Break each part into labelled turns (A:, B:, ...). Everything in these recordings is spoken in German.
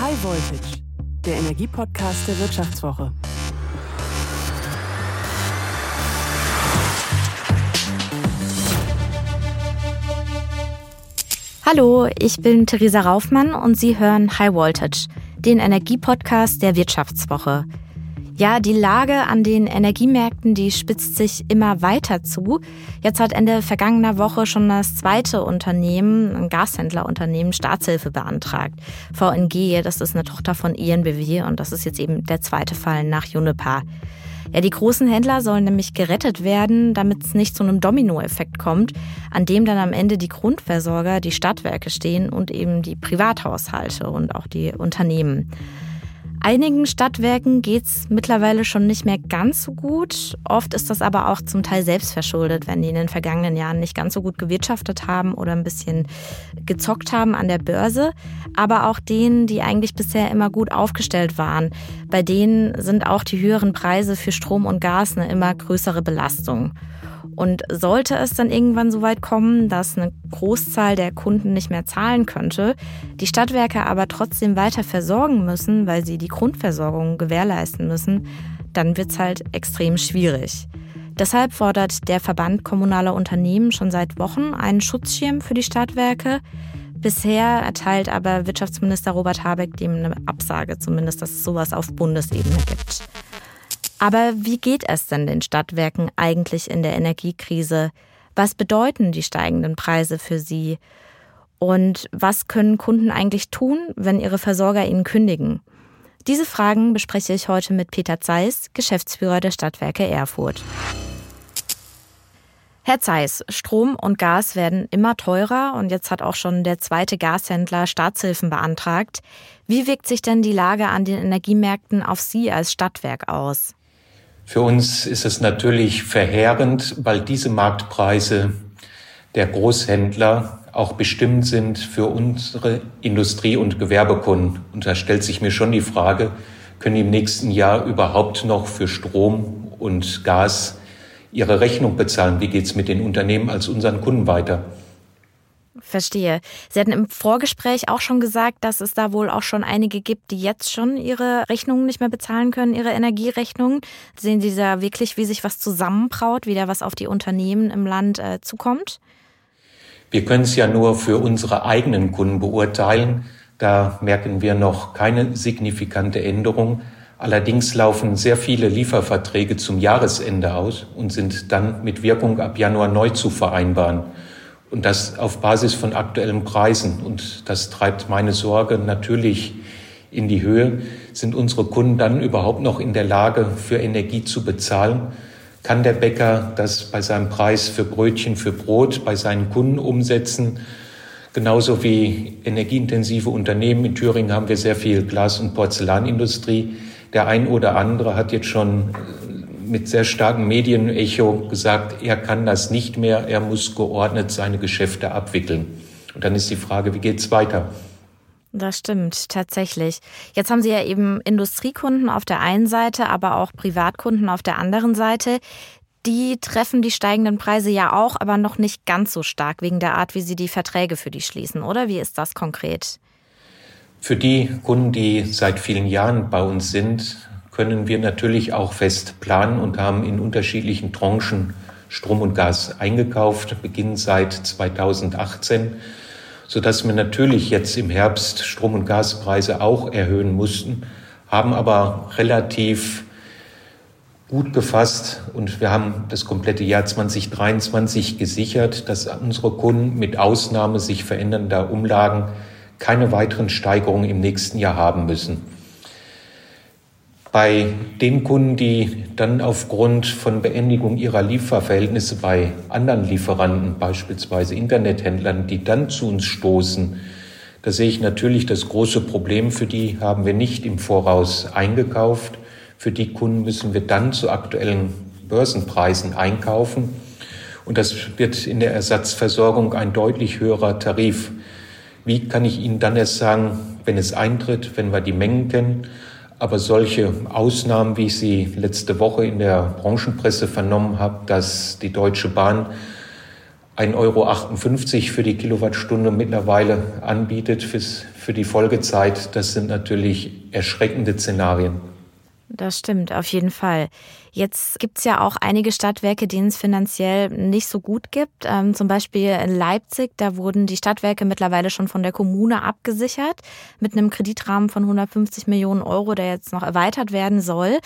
A: High Voltage, der Energiepodcast der Wirtschaftswoche.
B: Hallo, ich bin Theresa Raufmann und Sie hören High Voltage, den Energiepodcast der Wirtschaftswoche. Ja, die Lage an den Energiemärkten, die spitzt sich immer weiter zu. Jetzt hat Ende vergangener Woche schon das zweite Unternehmen, ein Gashändlerunternehmen, Staatshilfe beantragt. VNG, das ist eine Tochter von ENBW und das ist jetzt eben der zweite Fall nach Juniper. Ja, die großen Händler sollen nämlich gerettet werden, damit es nicht zu einem Dominoeffekt kommt, an dem dann am Ende die Grundversorger, die Stadtwerke stehen und eben die Privathaushalte und auch die Unternehmen. Einigen Stadtwerken geht's mittlerweile schon nicht mehr ganz so gut. Oft ist das aber auch zum Teil selbstverschuldet, wenn die in den vergangenen Jahren nicht ganz so gut gewirtschaftet haben oder ein bisschen gezockt haben an der Börse. Aber auch denen, die eigentlich bisher immer gut aufgestellt waren, bei denen sind auch die höheren Preise für Strom und Gas eine immer größere Belastung. Und sollte es dann irgendwann so weit kommen, dass eine Großzahl der Kunden nicht mehr zahlen könnte, die Stadtwerke aber trotzdem weiter versorgen müssen, weil sie die Grundversorgung gewährleisten müssen, dann wird es halt extrem schwierig. Deshalb fordert der Verband kommunaler Unternehmen schon seit Wochen einen Schutzschirm für die Stadtwerke. Bisher erteilt aber Wirtschaftsminister Robert Habeck dem eine Absage, zumindest, dass es sowas auf Bundesebene gibt. Aber wie geht es denn den Stadtwerken eigentlich in der Energiekrise? Was bedeuten die steigenden Preise für sie? Und was können Kunden eigentlich tun, wenn ihre Versorger ihnen kündigen? Diese Fragen bespreche ich heute mit Peter Zeiss, Geschäftsführer der Stadtwerke Erfurt. Herr Zeiss, Strom und Gas werden immer teurer und jetzt hat auch schon der zweite Gashändler Staatshilfen beantragt. Wie wirkt sich denn die Lage an den Energiemärkten auf Sie als Stadtwerk aus?
C: Für uns ist es natürlich verheerend, weil diese Marktpreise der Großhändler auch bestimmt sind für unsere Industrie- und Gewerbekunden. Und da stellt sich mir schon die Frage, können die im nächsten Jahr überhaupt noch für Strom und Gas ihre Rechnung bezahlen? Wie geht es mit den Unternehmen als unseren Kunden weiter?
B: Verstehe. Sie hatten im Vorgespräch auch schon gesagt, dass es da wohl auch schon einige gibt, die jetzt schon ihre Rechnungen nicht mehr bezahlen können, ihre Energierechnungen. Sehen Sie da wirklich, wie sich was zusammenbraut, wie da was auf die Unternehmen im Land äh, zukommt?
C: Wir können es ja nur für unsere eigenen Kunden beurteilen. Da merken wir noch keine signifikante Änderung. Allerdings laufen sehr viele Lieferverträge zum Jahresende aus und sind dann mit Wirkung ab Januar neu zu vereinbaren. Und das auf Basis von aktuellen Preisen. Und das treibt meine Sorge natürlich in die Höhe. Sind unsere Kunden dann überhaupt noch in der Lage, für Energie zu bezahlen? Kann der Bäcker das bei seinem Preis für Brötchen, für Brot bei seinen Kunden umsetzen? Genauso wie energieintensive Unternehmen. In Thüringen haben wir sehr viel Glas- und Porzellanindustrie. Der ein oder andere hat jetzt schon mit sehr starkem Medienecho gesagt, er kann das nicht mehr, er muss geordnet seine Geschäfte abwickeln. Und dann ist die Frage, wie geht's weiter?
B: Das stimmt, tatsächlich. Jetzt haben Sie ja eben Industriekunden auf der einen Seite, aber auch Privatkunden auf der anderen Seite. Die treffen die steigenden Preise ja auch, aber noch nicht ganz so stark wegen der Art, wie Sie die Verträge für die schließen, oder? Wie ist das konkret?
C: Für die Kunden, die seit vielen Jahren bei uns sind, können wir natürlich auch fest planen und haben in unterschiedlichen Tranchen Strom und Gas eingekauft, beginnend seit 2018, sodass wir natürlich jetzt im Herbst Strom- und Gaspreise auch erhöhen mussten, haben aber relativ gut gefasst und wir haben das komplette Jahr 2023 gesichert, dass unsere Kunden mit Ausnahme sich verändernder Umlagen keine weiteren Steigerungen im nächsten Jahr haben müssen. Bei den Kunden, die dann aufgrund von Beendigung ihrer Lieferverhältnisse bei anderen Lieferanten, beispielsweise Internethändlern, die dann zu uns stoßen, da sehe ich natürlich das große Problem, für die haben wir nicht im Voraus eingekauft. Für die Kunden müssen wir dann zu aktuellen Börsenpreisen einkaufen. Und das wird in der Ersatzversorgung ein deutlich höherer Tarif. Wie kann ich Ihnen dann erst sagen, wenn es eintritt, wenn wir die Mengen kennen? Aber solche Ausnahmen, wie ich sie letzte Woche in der Branchenpresse vernommen habe, dass die Deutsche Bahn 1,58 Euro für die Kilowattstunde mittlerweile anbietet für die Folgezeit, das sind natürlich erschreckende Szenarien.
B: Das stimmt, auf jeden Fall. Jetzt gibt es ja auch einige Stadtwerke, denen es finanziell nicht so gut gibt. Ähm, zum Beispiel in Leipzig, da wurden die Stadtwerke mittlerweile schon von der Kommune abgesichert mit einem Kreditrahmen von 150 Millionen Euro, der jetzt noch erweitert werden soll.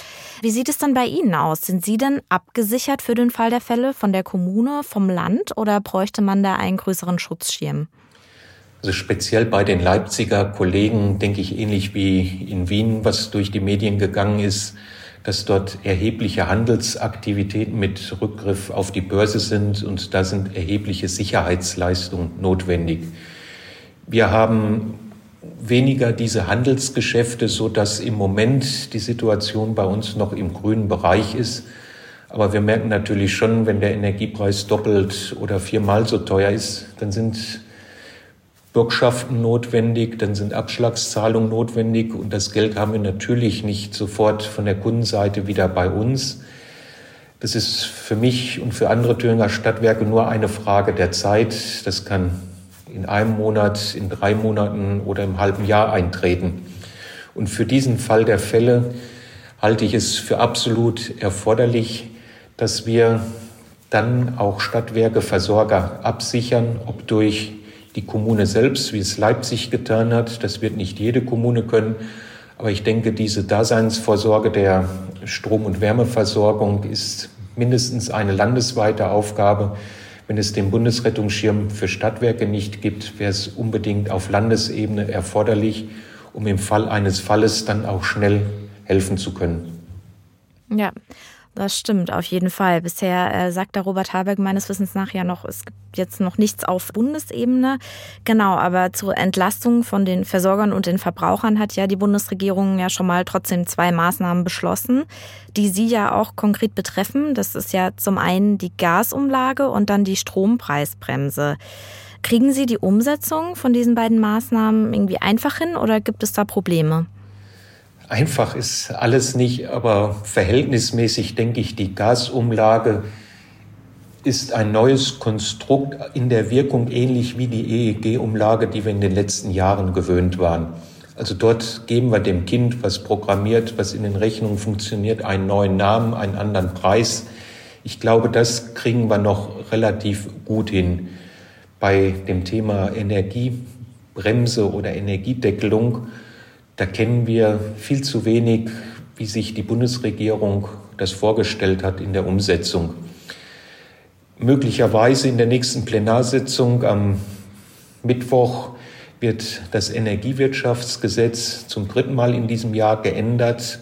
B: Wie sieht es dann bei Ihnen aus? Sind Sie denn abgesichert für den Fall der Fälle von der Kommune, vom Land oder bräuchte man da einen größeren Schutzschirm?
C: Also speziell bei den Leipziger Kollegen denke ich ähnlich wie in Wien, was durch die Medien gegangen ist, dass dort erhebliche Handelsaktivitäten mit Rückgriff auf die Börse sind und da sind erhebliche Sicherheitsleistungen notwendig. Wir haben weniger diese Handelsgeschäfte, so dass im Moment die Situation bei uns noch im grünen Bereich ist. Aber wir merken natürlich schon, wenn der Energiepreis doppelt oder viermal so teuer ist, dann sind Bürgschaften notwendig, dann sind Abschlagszahlungen notwendig und das Geld haben wir natürlich nicht sofort von der Kundenseite wieder bei uns. Das ist für mich und für andere Thüringer Stadtwerke nur eine Frage der Zeit. Das kann in einem Monat, in drei Monaten oder im halben Jahr eintreten. Und für diesen Fall der Fälle halte ich es für absolut erforderlich, dass wir dann auch Stadtwerke, Versorger absichern, ob durch die Kommune selbst, wie es Leipzig getan hat. Das wird nicht jede Kommune können. Aber ich denke, diese Daseinsvorsorge der Strom- und Wärmeversorgung ist mindestens eine landesweite Aufgabe. Wenn es den Bundesrettungsschirm für Stadtwerke nicht gibt, wäre es unbedingt auf Landesebene erforderlich, um im Fall eines Falles dann auch schnell helfen zu können.
B: Ja, das stimmt, auf jeden Fall. Bisher äh, sagt der Robert Habeck meines Wissens nach ja noch, es gibt jetzt noch nichts auf Bundesebene. Genau, aber zur Entlastung von den Versorgern und den Verbrauchern hat ja die Bundesregierung ja schon mal trotzdem zwei Maßnahmen beschlossen, die Sie ja auch konkret betreffen. Das ist ja zum einen die Gasumlage und dann die Strompreisbremse. Kriegen Sie die Umsetzung von diesen beiden Maßnahmen irgendwie einfach hin oder gibt es da Probleme?
C: Einfach ist alles nicht, aber verhältnismäßig denke ich, die Gasumlage ist ein neues Konstrukt in der Wirkung ähnlich wie die EEG-Umlage, die wir in den letzten Jahren gewöhnt waren. Also dort geben wir dem Kind, was programmiert, was in den Rechnungen funktioniert, einen neuen Namen, einen anderen Preis. Ich glaube, das kriegen wir noch relativ gut hin. Bei dem Thema Energiebremse oder Energiedeckelung da kennen wir viel zu wenig, wie sich die Bundesregierung das vorgestellt hat in der Umsetzung. Möglicherweise in der nächsten Plenarsitzung am Mittwoch wird das Energiewirtschaftsgesetz zum dritten Mal in diesem Jahr geändert.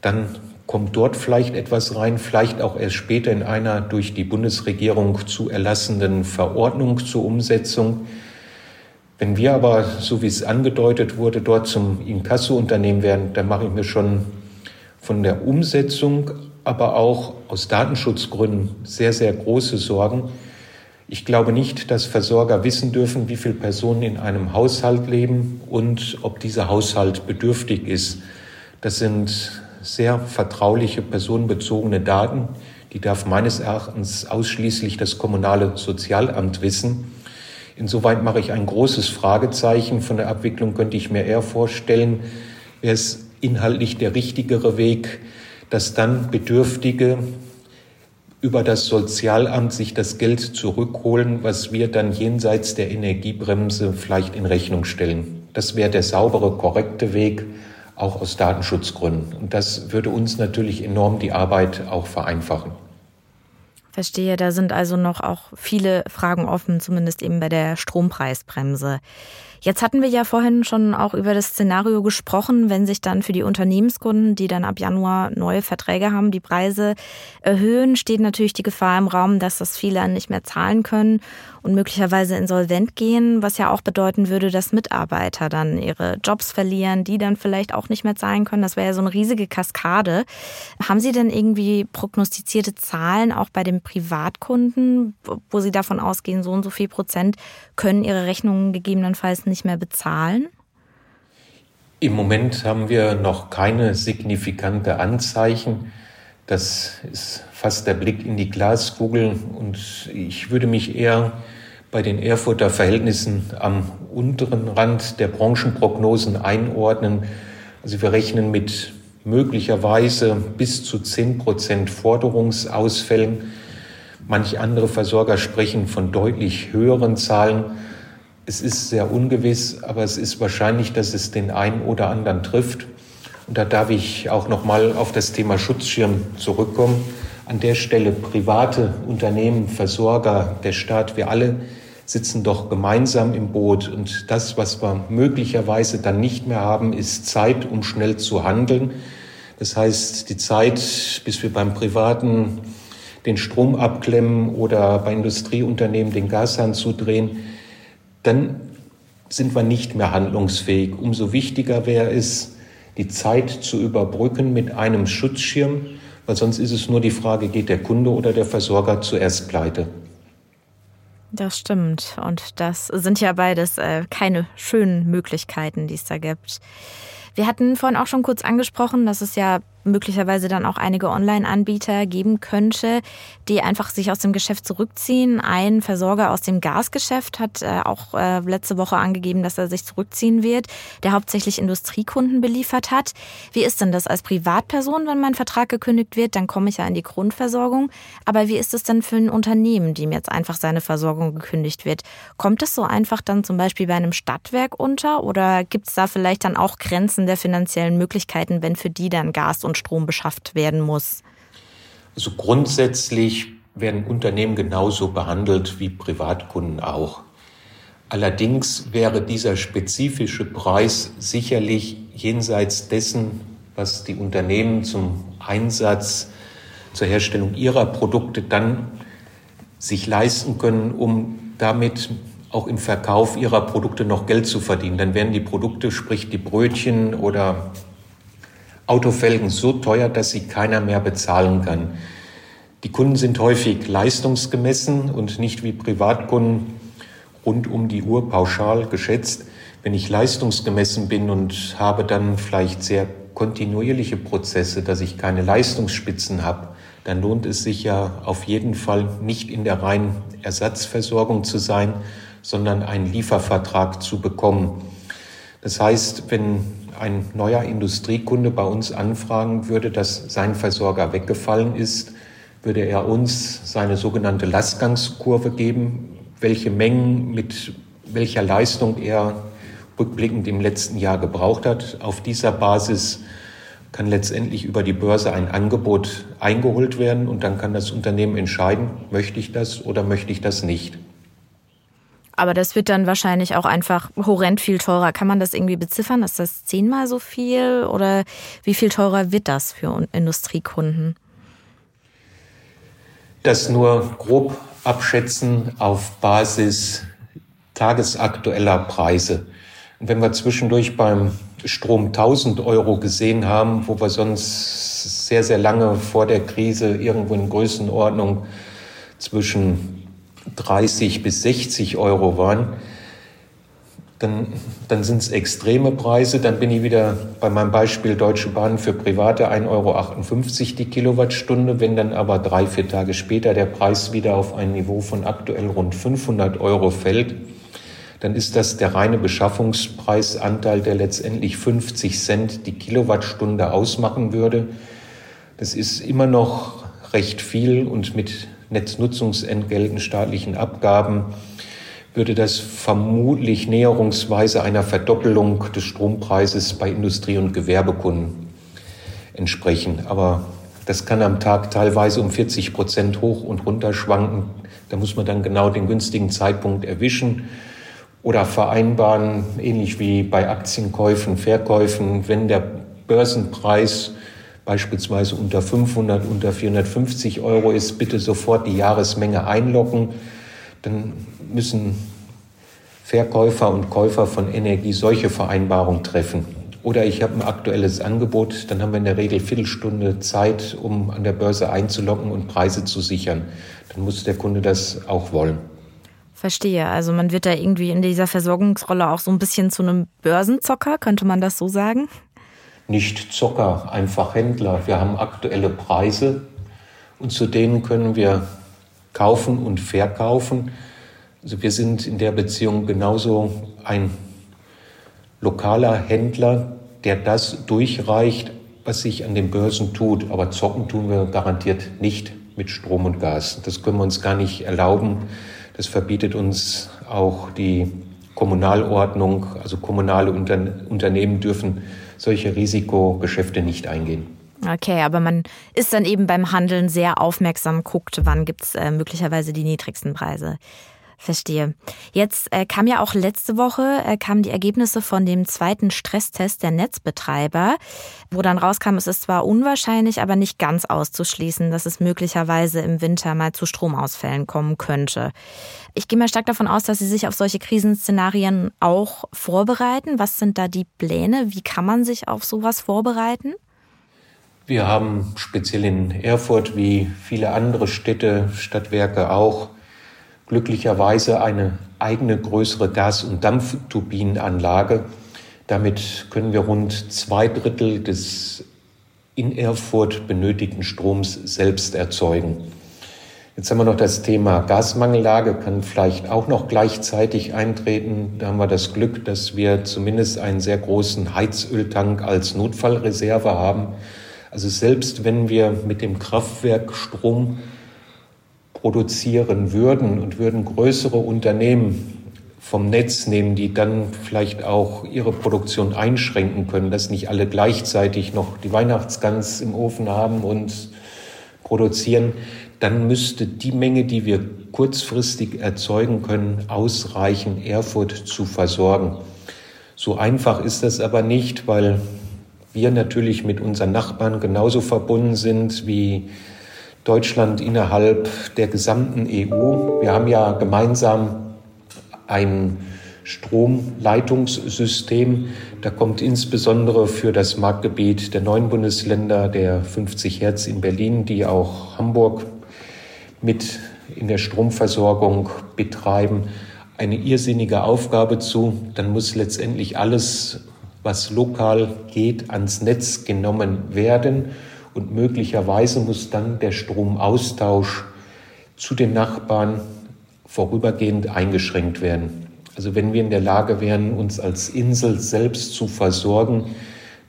C: Dann kommt dort vielleicht etwas rein, vielleicht auch erst später in einer durch die Bundesregierung zu erlassenen Verordnung zur Umsetzung. Wenn wir aber, so wie es angedeutet wurde, dort zum Inkasso-Unternehmen werden, dann mache ich mir schon von der Umsetzung, aber auch aus Datenschutzgründen sehr, sehr große Sorgen. Ich glaube nicht, dass Versorger wissen dürfen, wie viele Personen in einem Haushalt leben und ob dieser Haushalt bedürftig ist. Das sind sehr vertrauliche, personenbezogene Daten. Die darf meines Erachtens ausschließlich das kommunale Sozialamt wissen. Insoweit mache ich ein großes Fragezeichen. Von der Abwicklung könnte ich mir eher vorstellen, wäre es inhaltlich der richtigere Weg, dass dann Bedürftige über das Sozialamt sich das Geld zurückholen, was wir dann jenseits der Energiebremse vielleicht in Rechnung stellen. Das wäre der saubere, korrekte Weg, auch aus Datenschutzgründen. Und das würde uns natürlich enorm die Arbeit auch vereinfachen.
B: Verstehe, da sind also noch auch viele Fragen offen, zumindest eben bei der Strompreisbremse. Jetzt hatten wir ja vorhin schon auch über das Szenario gesprochen, wenn sich dann für die Unternehmenskunden, die dann ab Januar neue Verträge haben, die Preise erhöhen, steht natürlich die Gefahr im Raum, dass das viele nicht mehr zahlen können und möglicherweise insolvent gehen, was ja auch bedeuten würde, dass Mitarbeiter dann ihre Jobs verlieren, die dann vielleicht auch nicht mehr zahlen können. Das wäre ja so eine riesige Kaskade. Haben Sie denn irgendwie prognostizierte Zahlen auch bei den Privatkunden, wo Sie davon ausgehen, so und so viel Prozent können ihre Rechnungen gegebenenfalls nicht mehr bezahlen?
C: Im Moment haben wir noch keine signifikante Anzeichen. Das ist fast der Blick in die Glaskugel und ich würde mich eher bei den Erfurter Verhältnissen am unteren Rand der Branchenprognosen einordnen. Also wir rechnen mit möglicherweise bis zu 10 Prozent Forderungsausfällen. Manch andere Versorger sprechen von deutlich höheren Zahlen. Es ist sehr ungewiss, aber es ist wahrscheinlich, dass es den einen oder anderen trifft. Und da darf ich auch noch mal auf das Thema Schutzschirm zurückkommen. An der Stelle private Unternehmen, Versorger, der Staat, wir alle sitzen doch gemeinsam im Boot. Und das, was wir möglicherweise dann nicht mehr haben, ist Zeit, um schnell zu handeln. Das heißt, die Zeit, bis wir beim Privaten den Strom abklemmen oder bei Industrieunternehmen den Gashahn zudrehen, dann sind wir nicht mehr handlungsfähig. Umso wichtiger wäre es, die Zeit zu überbrücken mit einem Schutzschirm, weil sonst ist es nur die Frage, geht der Kunde oder der Versorger zuerst pleite.
B: Das stimmt. Und das sind ja beides äh, keine schönen Möglichkeiten, die es da gibt. Wir hatten vorhin auch schon kurz angesprochen, dass es ja möglicherweise dann auch einige Online-Anbieter geben könnte, die einfach sich aus dem Geschäft zurückziehen. Ein Versorger aus dem Gasgeschäft hat äh, auch äh, letzte Woche angegeben, dass er sich zurückziehen wird, der hauptsächlich Industriekunden beliefert hat. Wie ist denn das als Privatperson, wenn mein Vertrag gekündigt wird? Dann komme ich ja in die Grundversorgung. Aber wie ist es denn für ein Unternehmen, dem jetzt einfach seine Versorgung gekündigt wird? Kommt es so einfach dann zum Beispiel bei einem Stadtwerk unter oder gibt es da vielleicht dann auch Grenzen der finanziellen Möglichkeiten, wenn für die dann Gas Strom beschafft werden muss?
C: Also grundsätzlich werden Unternehmen genauso behandelt wie Privatkunden auch. Allerdings wäre dieser spezifische Preis sicherlich jenseits dessen, was die Unternehmen zum Einsatz zur Herstellung ihrer Produkte dann sich leisten können, um damit auch im Verkauf ihrer Produkte noch Geld zu verdienen. Dann werden die Produkte, sprich die Brötchen oder Autofelgen so teuer, dass sie keiner mehr bezahlen kann. Die Kunden sind häufig leistungsgemessen und nicht wie Privatkunden rund um die Uhr pauschal geschätzt. Wenn ich leistungsgemessen bin und habe dann vielleicht sehr kontinuierliche Prozesse, dass ich keine Leistungsspitzen habe, dann lohnt es sich ja auf jeden Fall nicht in der reinen Ersatzversorgung zu sein, sondern einen Liefervertrag zu bekommen. Das heißt, wenn ein neuer Industriekunde bei uns anfragen würde, dass sein Versorger weggefallen ist, würde er uns seine sogenannte Lastgangskurve geben, welche Mengen mit welcher Leistung er rückblickend im letzten Jahr gebraucht hat. Auf dieser Basis kann letztendlich über die Börse ein Angebot eingeholt werden und dann kann das Unternehmen entscheiden, möchte ich das oder möchte ich das nicht.
B: Aber das wird dann wahrscheinlich auch einfach horrend viel teurer. Kann man das irgendwie beziffern? Ist das zehnmal so viel oder wie viel teurer wird das für Industriekunden?
C: Das nur grob abschätzen auf Basis tagesaktueller Preise. Und wenn wir zwischendurch beim Strom 1000 Euro gesehen haben, wo wir sonst sehr, sehr lange vor der Krise irgendwo in Größenordnung zwischen 30 bis 60 Euro waren, dann, dann sind es extreme Preise. Dann bin ich wieder bei meinem Beispiel Deutsche Bahn für Private 1,58 Euro die Kilowattstunde. Wenn dann aber drei, vier Tage später der Preis wieder auf ein Niveau von aktuell rund 500 Euro fällt, dann ist das der reine Beschaffungspreisanteil, der letztendlich 50 Cent die Kilowattstunde ausmachen würde. Das ist immer noch recht viel und mit Netznutzungsentgelten, staatlichen Abgaben, würde das vermutlich näherungsweise einer Verdoppelung des Strompreises bei Industrie- und Gewerbekunden entsprechen. Aber das kann am Tag teilweise um 40 Prozent hoch und runter schwanken. Da muss man dann genau den günstigen Zeitpunkt erwischen oder vereinbaren, ähnlich wie bei Aktienkäufen, Verkäufen, wenn der Börsenpreis beispielsweise unter 500, unter 450 Euro ist, bitte sofort die Jahresmenge einloggen. Dann müssen Verkäufer und Käufer von Energie solche Vereinbarungen treffen. Oder ich habe ein aktuelles Angebot, dann haben wir in der Regel Viertelstunde Zeit, um an der Börse einzuloggen und Preise zu sichern. Dann muss der Kunde das auch wollen.
B: Verstehe. Also man wird da irgendwie in dieser Versorgungsrolle auch so ein bisschen zu einem Börsenzocker, könnte man das so sagen?
C: Nicht Zocker, einfach Händler. Wir haben aktuelle Preise und zu denen können wir kaufen und verkaufen. Also wir sind in der Beziehung genauso ein lokaler Händler, der das durchreicht, was sich an den Börsen tut. Aber zocken tun wir garantiert nicht mit Strom und Gas. Das können wir uns gar nicht erlauben. Das verbietet uns auch die Kommunalordnung. Also kommunale Unternehmen dürfen solche Risikogeschäfte nicht eingehen.
B: Okay, aber man ist dann eben beim Handeln sehr aufmerksam, guckt, wann gibt es äh, möglicherweise die niedrigsten Preise. Verstehe. Jetzt äh, kam ja auch letzte Woche äh, kamen die Ergebnisse von dem zweiten Stresstest der Netzbetreiber, wo dann rauskam, es ist zwar unwahrscheinlich, aber nicht ganz auszuschließen, dass es möglicherweise im Winter mal zu Stromausfällen kommen könnte. Ich gehe mal stark davon aus, dass Sie sich auf solche Krisenszenarien auch vorbereiten. Was sind da die Pläne? Wie kann man sich auf sowas vorbereiten?
C: Wir haben speziell in Erfurt wie viele andere Städte, Stadtwerke auch glücklicherweise eine eigene größere Gas- und Dampfturbinenanlage. Damit können wir rund zwei Drittel des in Erfurt benötigten Stroms selbst erzeugen. Jetzt haben wir noch das Thema Gasmangellage, kann vielleicht auch noch gleichzeitig eintreten. Da haben wir das Glück, dass wir zumindest einen sehr großen Heizöltank als Notfallreserve haben. Also selbst wenn wir mit dem Kraftwerk Strom produzieren würden und würden größere Unternehmen vom Netz nehmen, die dann vielleicht auch ihre Produktion einschränken können, dass nicht alle gleichzeitig noch die Weihnachtsgans im Ofen haben und produzieren, dann müsste die Menge, die wir kurzfristig erzeugen können, ausreichen, Erfurt zu versorgen. So einfach ist das aber nicht, weil wir natürlich mit unseren Nachbarn genauso verbunden sind wie Deutschland innerhalb der gesamten EU. Wir haben ja gemeinsam ein Stromleitungssystem. Da kommt insbesondere für das Marktgebiet der neuen Bundesländer der 50 Hertz in Berlin, die auch Hamburg mit in der Stromversorgung betreiben, eine irrsinnige Aufgabe zu. Dann muss letztendlich alles, was lokal geht, ans Netz genommen werden und möglicherweise muss dann der Stromaustausch zu den Nachbarn vorübergehend eingeschränkt werden. Also wenn wir in der Lage wären, uns als Insel selbst zu versorgen,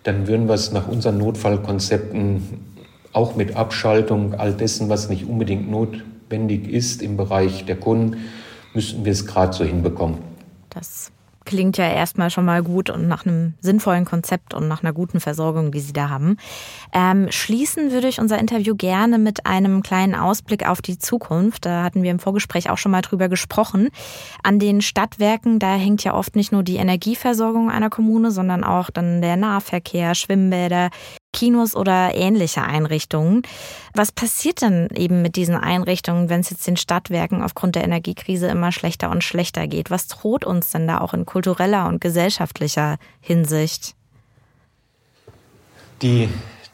C: dann würden wir es nach unseren Notfallkonzepten auch mit Abschaltung all dessen, was nicht unbedingt notwendig ist im Bereich der Kunden, müssten wir es gerade so hinbekommen.
B: Das klingt ja erstmal schon mal gut und nach einem sinnvollen Konzept und nach einer guten Versorgung, die Sie da haben. Ähm, schließen würde ich unser Interview gerne mit einem kleinen Ausblick auf die Zukunft. Da hatten wir im Vorgespräch auch schon mal drüber gesprochen. An den Stadtwerken, da hängt ja oft nicht nur die Energieversorgung einer Kommune, sondern auch dann der Nahverkehr, Schwimmbäder, Kinos oder ähnliche Einrichtungen. Was passiert denn eben mit diesen Einrichtungen, wenn es jetzt den Stadtwerken aufgrund der Energiekrise immer schlechter und schlechter geht? Was droht uns denn da auch in kultureller und gesellschaftlicher Hinsicht?
C: Die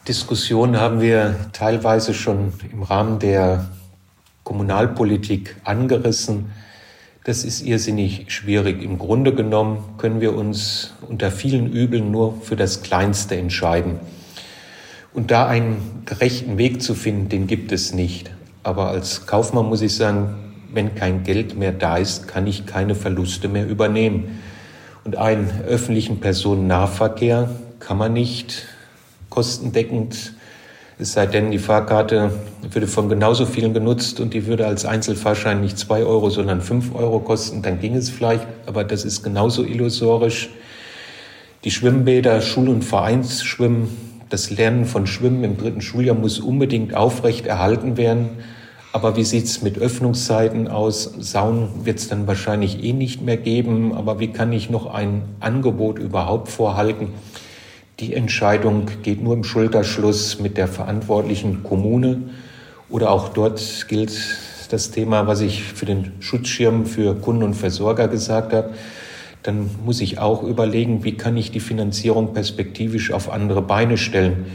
C: Diskussion haben wir teilweise schon im Rahmen der Kommunalpolitik angerissen. Das ist irrsinnig schwierig. Im Grunde genommen können wir uns unter vielen Übeln nur für das Kleinste entscheiden. Und da einen gerechten Weg zu finden, den gibt es nicht. Aber als Kaufmann muss ich sagen, wenn kein Geld mehr da ist, kann ich keine Verluste mehr übernehmen. Und einen öffentlichen Personennahverkehr kann man nicht kostendeckend, es sei denn, die Fahrkarte würde von genauso vielen genutzt und die würde als Einzelfahrschein nicht zwei Euro, sondern fünf Euro kosten, dann ging es vielleicht, aber das ist genauso illusorisch. Die Schwimmbäder, Schul- und Vereinsschwimmen das Lernen von Schwimmen im dritten Schuljahr muss unbedingt aufrecht erhalten werden. Aber wie sieht es mit Öffnungszeiten aus? Saunen wird es dann wahrscheinlich eh nicht mehr geben. Aber wie kann ich noch ein Angebot überhaupt vorhalten? Die Entscheidung geht nur im Schulterschluss mit der verantwortlichen Kommune. Oder auch dort gilt das Thema, was ich für den Schutzschirm für Kunden und Versorger gesagt habe dann muss ich auch überlegen, wie kann ich die Finanzierung perspektivisch auf andere Beine stellen.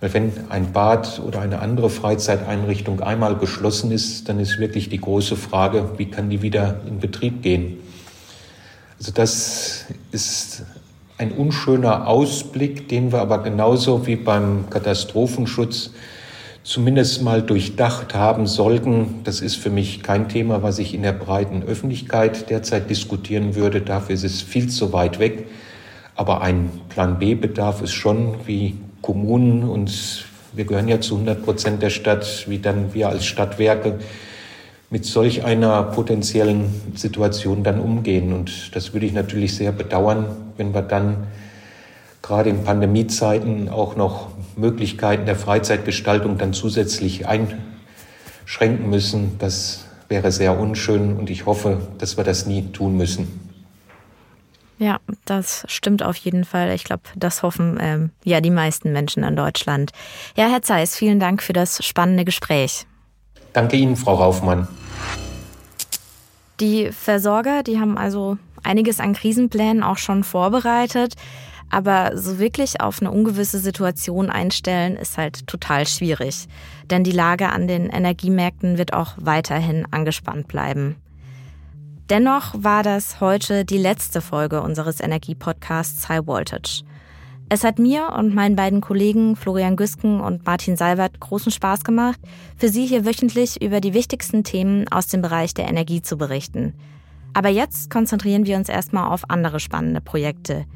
C: Weil wenn ein Bad oder eine andere Freizeiteinrichtung einmal geschlossen ist, dann ist wirklich die große Frage, wie kann die wieder in Betrieb gehen. Also das ist ein unschöner Ausblick, den wir aber genauso wie beim Katastrophenschutz zumindest mal durchdacht haben sollten. Das ist für mich kein Thema, was ich in der breiten Öffentlichkeit derzeit diskutieren würde. Dafür ist es viel zu weit weg. Aber ein Plan B bedarf es schon, wie Kommunen und wir gehören ja zu 100 Prozent der Stadt, wie dann wir als Stadtwerke mit solch einer potenziellen Situation dann umgehen. Und das würde ich natürlich sehr bedauern, wenn wir dann gerade in Pandemiezeiten auch noch Möglichkeiten der Freizeitgestaltung dann zusätzlich einschränken müssen. Das wäre sehr unschön und ich hoffe, dass wir das nie tun müssen.
B: Ja, das stimmt auf jeden Fall. Ich glaube, das hoffen ähm, ja die meisten Menschen in Deutschland. Ja, Herr Zeiss, vielen Dank für das spannende Gespräch.
C: Danke Ihnen, Frau Raufmann.
B: Die Versorger, die haben also einiges an Krisenplänen auch schon vorbereitet. Aber so wirklich auf eine ungewisse Situation einstellen ist halt total schwierig. Denn die Lage an den Energiemärkten wird auch weiterhin angespannt bleiben. Dennoch war das heute die letzte Folge unseres Energiepodcasts High Voltage. Es hat mir und meinen beiden Kollegen Florian Güsken und Martin Salwert großen Spaß gemacht, für Sie hier wöchentlich über die wichtigsten Themen aus dem Bereich der Energie zu berichten. Aber jetzt konzentrieren wir uns erstmal auf andere spannende Projekte –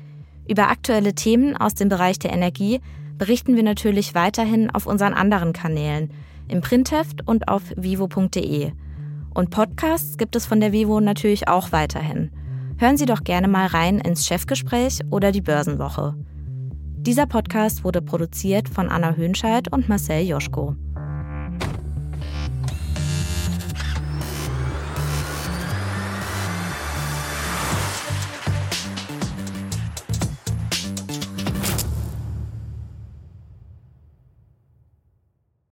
B: über aktuelle Themen aus dem Bereich der Energie berichten wir natürlich weiterhin auf unseren anderen Kanälen, im Printheft und auf vivo.de. Und Podcasts gibt es von der Vivo natürlich auch weiterhin. Hören Sie doch gerne mal rein ins Chefgespräch oder die Börsenwoche. Dieser Podcast wurde produziert von Anna Höhnscheid und Marcel Joschko.